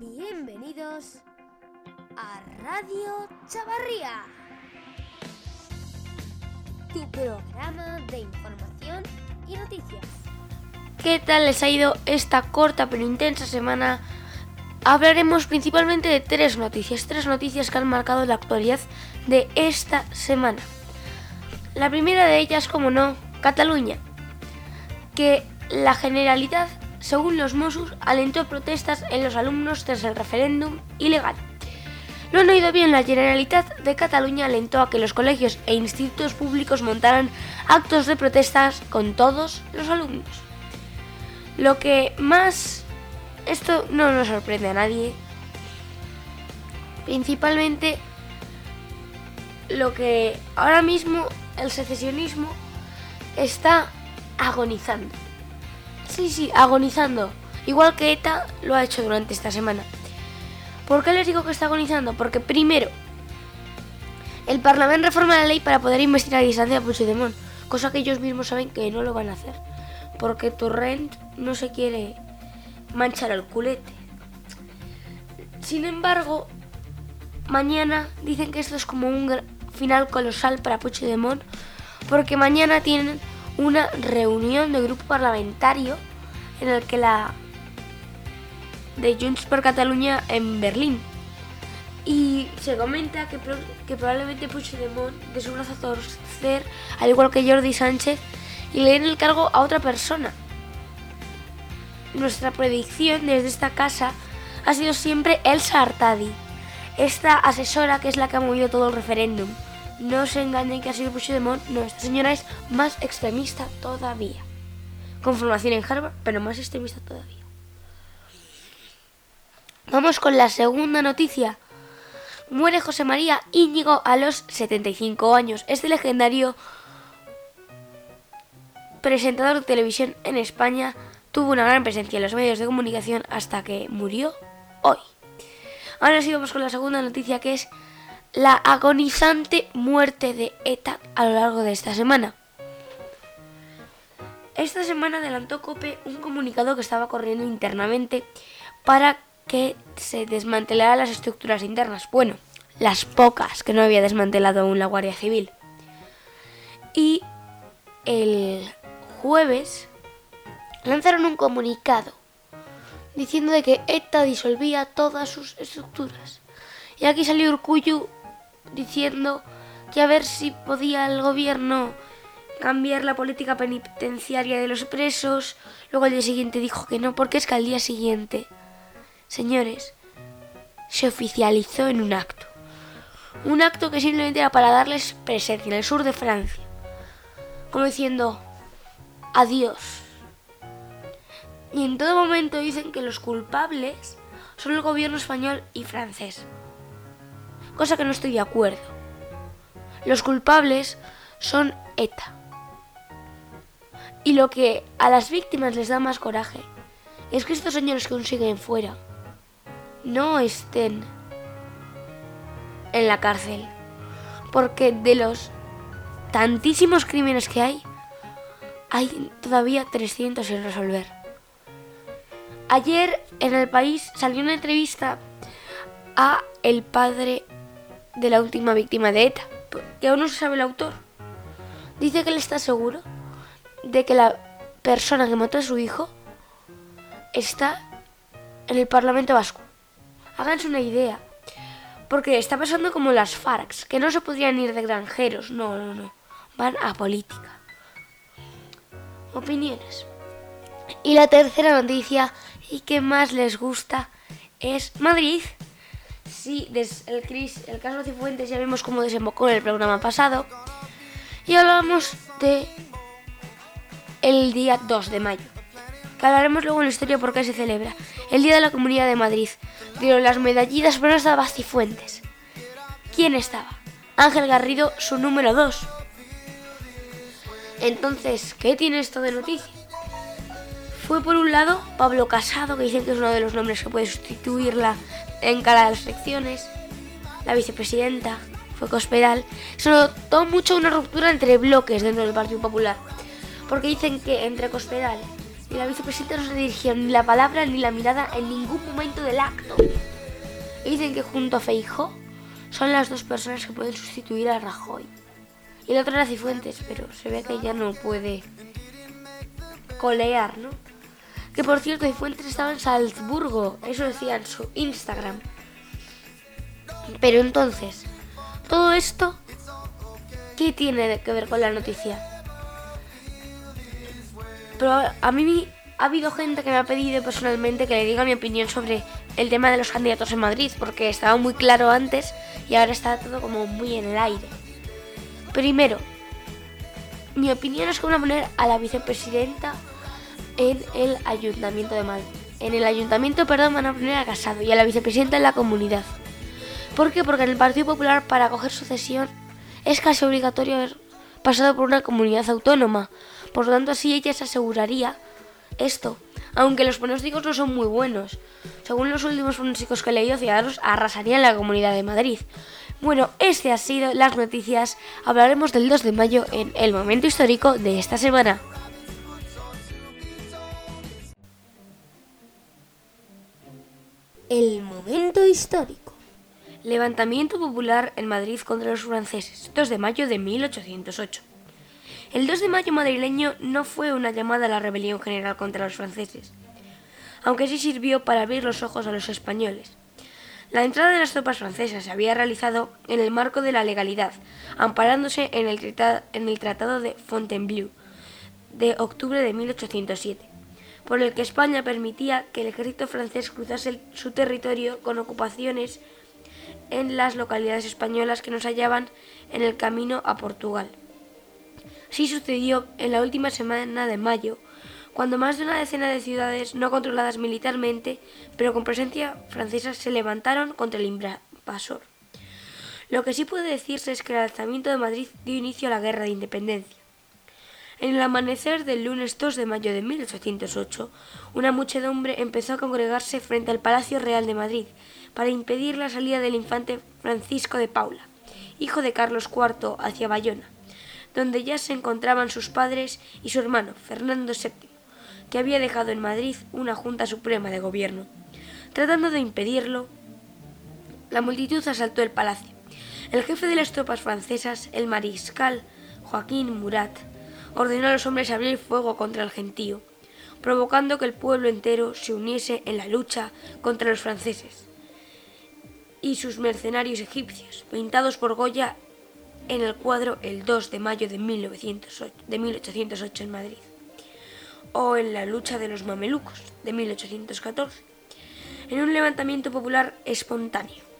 Bienvenidos a Radio Chavarría, tu programa de información y noticias. ¿Qué tal les ha ido esta corta pero intensa semana? Hablaremos principalmente de tres noticias, tres noticias que han marcado la actualidad de esta semana. La primera de ellas, como no, Cataluña, que la Generalidad según los Mossos, alentó protestas en los alumnos tras el referéndum ilegal. Lo han oído bien, la Generalitat de Cataluña alentó a que los colegios e institutos públicos montaran actos de protestas con todos los alumnos. Lo que más... Esto no nos sorprende a nadie. Principalmente lo que ahora mismo el secesionismo está agonizando. Sí, sí, agonizando. Igual que ETA lo ha hecho durante esta semana. ¿Por qué les digo que está agonizando? Porque primero, el Parlamento reforma la ley para poder investigar a distancia a Puigdemont, cosa que ellos mismos saben que no lo van a hacer, porque Torrent no se quiere manchar el culete. Sin embargo, mañana dicen que esto es como un final colosal para Puigdemont, porque mañana tienen una reunión de grupo parlamentario en el que la de Junts per Cataluña en Berlín. Y se comenta que, que probablemente Puigdemont de su brazo a torcer, al igual que Jordi Sánchez, y le den el cargo a otra persona. Nuestra predicción desde esta casa ha sido siempre Elsa Artadi, esta asesora que es la que ha movido todo el referéndum. No se engañen que ha sido Puigdemont, no, esta señora es más extremista todavía. Con formación en Harvard, pero más extremista todavía. Vamos con la segunda noticia. Muere José María Íñigo a los 75 años. Este legendario presentador de televisión en España tuvo una gran presencia en los medios de comunicación hasta que murió hoy. Ahora sí vamos con la segunda noticia que es la agonizante muerte de ETA a lo largo de esta semana. Esta semana adelantó COPE un comunicado que estaba corriendo internamente para que se desmantelaran las estructuras internas. Bueno, las pocas que no había desmantelado aún la Guardia Civil. Y el jueves lanzaron un comunicado diciendo de que ETA disolvía todas sus estructuras. Y aquí salió Urcuyu diciendo que a ver si podía el gobierno cambiar la política penitenciaria de los presos. Luego al día siguiente dijo que no, porque es que al día siguiente, señores, se oficializó en un acto. Un acto que simplemente era para darles presencia en el sur de Francia. Como diciendo, adiós. Y en todo momento dicen que los culpables son el gobierno español y francés cosa que no estoy de acuerdo. Los culpables son ETA. Y lo que a las víctimas les da más coraje es que estos señores que consiguen fuera no estén en la cárcel. Porque de los tantísimos crímenes que hay, hay todavía 300 sin resolver. Ayer en el país salió una entrevista a el padre de la última víctima de ETA, que aún no se sabe el autor. Dice que él está seguro de que la persona que mató a su hijo está en el Parlamento Vasco. Háganse una idea. Porque está pasando como las FARC, que no se podrían ir de granjeros, no, no, no. Van a política. Opiniones. Y la tercera noticia, y que más les gusta, es Madrid Sí, el, Cris, el caso Cifuentes ya vimos cómo desembocó en el programa pasado. Y hablamos de el día 2 de mayo. Que hablaremos luego en la historia por qué se celebra. El Día de la Comunidad de Madrid. Dieron las medallitas, pero no estaba Cifuentes. ¿Quién estaba? Ángel Garrido, su número 2. Entonces, ¿qué tiene esto de noticia? Fue por un lado Pablo Casado, que dicen que es uno de los nombres que puede sustituirla en cara a las elecciones. La vicepresidenta fue Cospedal. Se notó mucho una ruptura entre bloques dentro del Partido Popular. Porque dicen que entre Cospedal y la vicepresidenta no se dirigió ni la palabra ni la mirada en ningún momento del acto. Y dicen que junto a Feijo son las dos personas que pueden sustituir a Rajoy. Y el otro era Cifuentes, pero se ve que ya no puede colear, ¿no? Que por cierto, Cifuentes estaba en Salzburgo, eso decía en su Instagram. Pero entonces, todo esto, ¿qué tiene que ver con la noticia? Pero a mí ha habido gente que me ha pedido personalmente que le diga mi opinión sobre el tema de los candidatos en Madrid, porque estaba muy claro antes y ahora está todo como muy en el aire. Primero, mi opinión es que van a poner a la vicepresidenta en el ayuntamiento de Madrid. En el ayuntamiento, perdón, van a poner a Casado y a la vicepresidenta en la comunidad. ¿Por qué? Porque en el Partido Popular para coger sucesión es casi obligatorio haber pasado por una comunidad autónoma. Por lo tanto, así ella se aseguraría esto. Aunque los pronósticos no son muy buenos. Según los últimos pronósticos que he leído, Ciudadanos arrasaría en la Comunidad de Madrid. Bueno, este ha sido las noticias. Hablaremos del 2 de mayo en el momento histórico de esta semana. Momento histórico. Levantamiento popular en Madrid contra los franceses, 2 de mayo de 1808. El 2 de mayo madrileño no fue una llamada a la rebelión general contra los franceses, aunque sí sirvió para abrir los ojos a los españoles. La entrada de las tropas francesas se había realizado en el marco de la legalidad, amparándose en el, Tratado de Fontainebleau de octubre de 1807, por el que España permitía que el ejército francés cruzase su territorio con ocupaciones en las localidades españolas que nos hallaban en el camino a Portugal. Sí sucedió en la última semana de mayo, cuando más de una decena de ciudades no controladas militarmente, pero con presencia francesa, se levantaron contra el invasor. Lo que sí puede decirse es que el alzamiento de Madrid dio inicio a la Guerra de Independencia. En el amanecer del lunes 2 de mayo de 1808, una muchedumbre empezó a congregarse frente al Palacio Real de Madrid para impedir la salida del infante Francisco de Paula, hijo de Carlos IV, hacia Bayona donde ya se encontraban sus padres y su hermano, Fernando VII, que había dejado en Madrid una Junta Suprema de Gobierno. Tratando de impedirlo, la multitud asaltó el palacio. El jefe de las tropas francesas, el mariscal Joaquín Murat, ordenó a los hombres abrir fuego contra el gentío, provocando que el pueblo entero se uniese en la lucha contra los franceses y sus mercenarios egipcios, pintados por Goya en el cuadro el 2 de mayo de, 1908, de 1808 en Madrid, o en la lucha de los mamelucos de 1814, en un levantamiento popular espontáneo.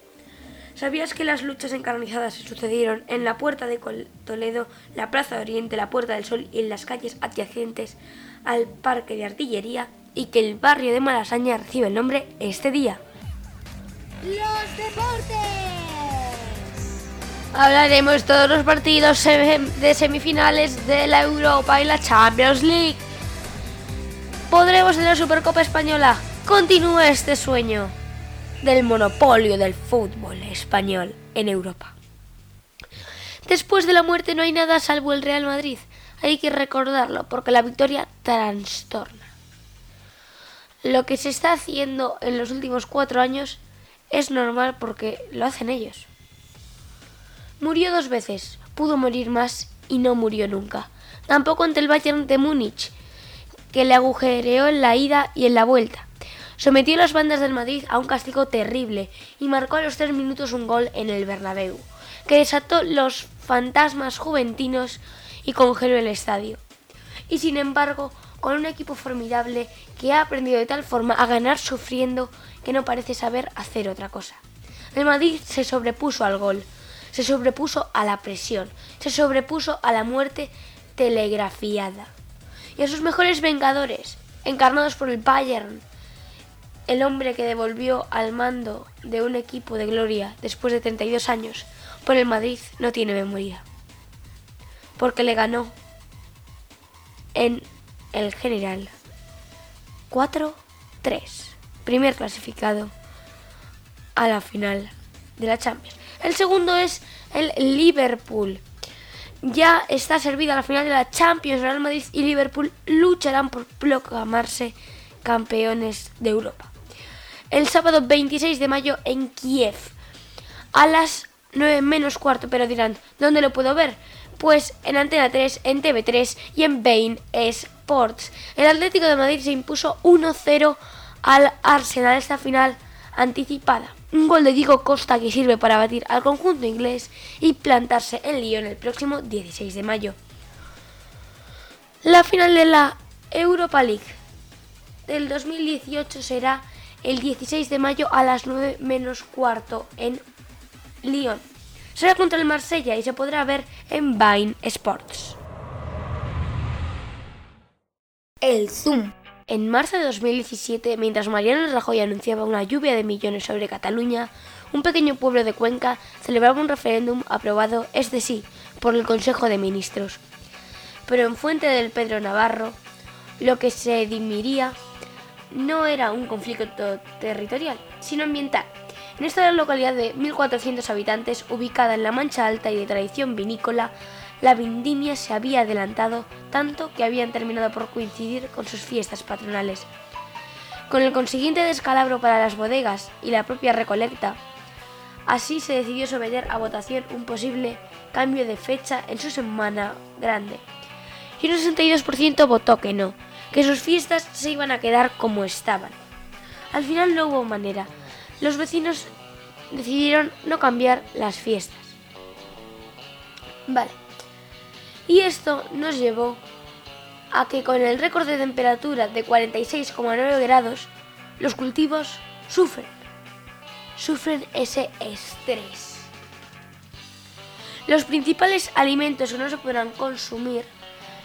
¿Sabías que las luchas encarnizadas se sucedieron en la Puerta de Toledo, la Plaza de Oriente, la Puerta del Sol y en las calles adyacentes al Parque de Artillería y que el barrio de Malasaña recibe el nombre este día? ¡Los deportes! Hablaremos todos los partidos de semifinales de la Europa y la Champions League. ¿Podremos en la Supercopa Española? Continúa este sueño del monopolio del fútbol español en Europa. Después de la muerte no hay nada salvo el Real Madrid. Hay que recordarlo porque la victoria trastorna. Lo que se está haciendo en los últimos cuatro años es normal porque lo hacen ellos. Murió dos veces, pudo morir más y no murió nunca. Tampoco ante el Bayern de Múnich, que le agujereó en la ida y en la vuelta. Sometió a las bandas del Madrid a un castigo terrible y marcó a los tres minutos un gol en el Bernabéu, que desató los fantasmas juventinos y congeló el estadio. Y sin embargo, con un equipo formidable que ha aprendido de tal forma a ganar sufriendo que no parece saber hacer otra cosa. El Madrid se sobrepuso al gol, se sobrepuso a la presión, se sobrepuso a la muerte telegrafiada. Y a sus mejores vengadores, encarnados por el Bayern, el hombre que devolvió al mando de un equipo de gloria después de 32 años por el Madrid no tiene memoria. Porque le ganó en el general 4-3, primer clasificado a la final de la Champions. El segundo es el Liverpool. ya está servida la final de la Champions. Real Madrid y Liverpool lucharán por proclamarse campeones de Europa. El sábado 26 de mayo en Kiev, a las 9 menos cuarto, pero dirán, ¿dónde lo puedo ver? Pues en Antena 3, en TV3 y en Bain Sports. El Atlético de Madrid se impuso 1-0 al Arsenal esta final anticipada. Un gol de Diego Costa que sirve para batir al conjunto inglés y plantarse en Lyon el próximo 16 de mayo. La final de la Europa League del 2018 será el 16 de mayo a las 9 menos cuarto en Lyon. Será contra el Marsella y se podrá ver en Vine Sports. El Zoom. En marzo de 2017, mientras Mariano Rajoy anunciaba una lluvia de millones sobre Cataluña, un pequeño pueblo de Cuenca celebraba un referéndum aprobado, es de sí, por el Consejo de Ministros. Pero en Fuente del Pedro Navarro, lo que se dimiría no era un conflicto territorial, sino ambiental. En esta localidad de 1.400 habitantes, ubicada en la Mancha Alta y de tradición vinícola, la vendimia se había adelantado tanto que habían terminado por coincidir con sus fiestas patronales. Con el consiguiente descalabro para las bodegas y la propia recolecta, así se decidió someter a votación un posible cambio de fecha en su semana grande. Y un 62% votó que no, que sus fiestas se iban a quedar como estaban. Al final no hubo manera. Los vecinos decidieron no cambiar las fiestas. Vale. Y esto nos llevó a que con el récord de temperatura de 46,9 grados, los cultivos sufren. Sufren ese estrés. Los principales alimentos que no se podrán consumir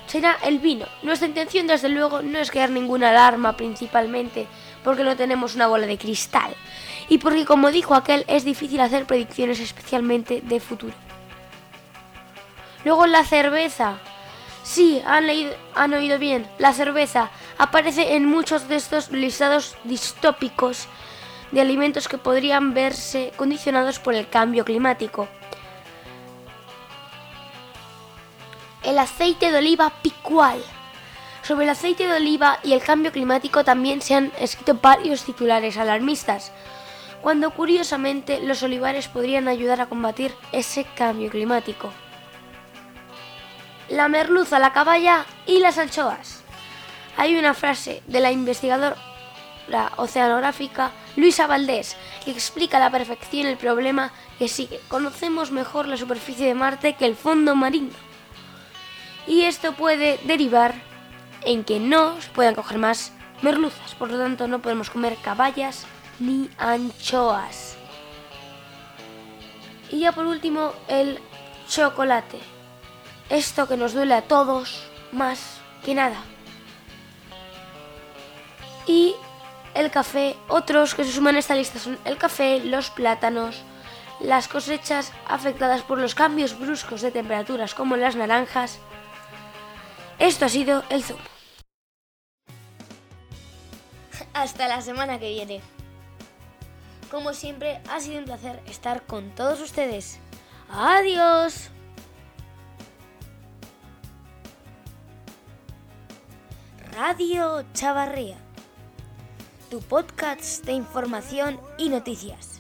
será el vino. Nuestra intención, desde luego, no es crear ninguna alarma, principalmente porque no tenemos una bola de cristal y porque, como dijo aquel, es difícil hacer predicciones especialmente de futuro. Luego la cerveza. Sí, han, leído, han oído bien. La cerveza aparece en muchos de estos listados distópicos de alimentos que podrían verse condicionados por el cambio climático. Aceite de oliva picual. Sobre el aceite de oliva y el cambio climático también se han escrito varios titulares alarmistas, cuando curiosamente los olivares podrían ayudar a combatir ese cambio climático. La merluza, la caballa y las anchoas. Hay una frase de la investigadora oceanográfica Luisa Valdés que explica a la perfección el problema que sigue. Conocemos mejor la superficie de Marte que el fondo marino y esto puede derivar en que no se puedan coger más merluzas, por lo tanto no podemos comer caballas ni anchoas. Y ya por último el chocolate, esto que nos duele a todos más que nada. Y el café, otros que se suman a esta lista son el café, los plátanos, las cosechas afectadas por los cambios bruscos de temperaturas como las naranjas, esto ha sido el Zoom. Hasta la semana que viene. Como siempre, ha sido un placer estar con todos ustedes. Adiós. Radio Chavarría, tu podcast de información y noticias.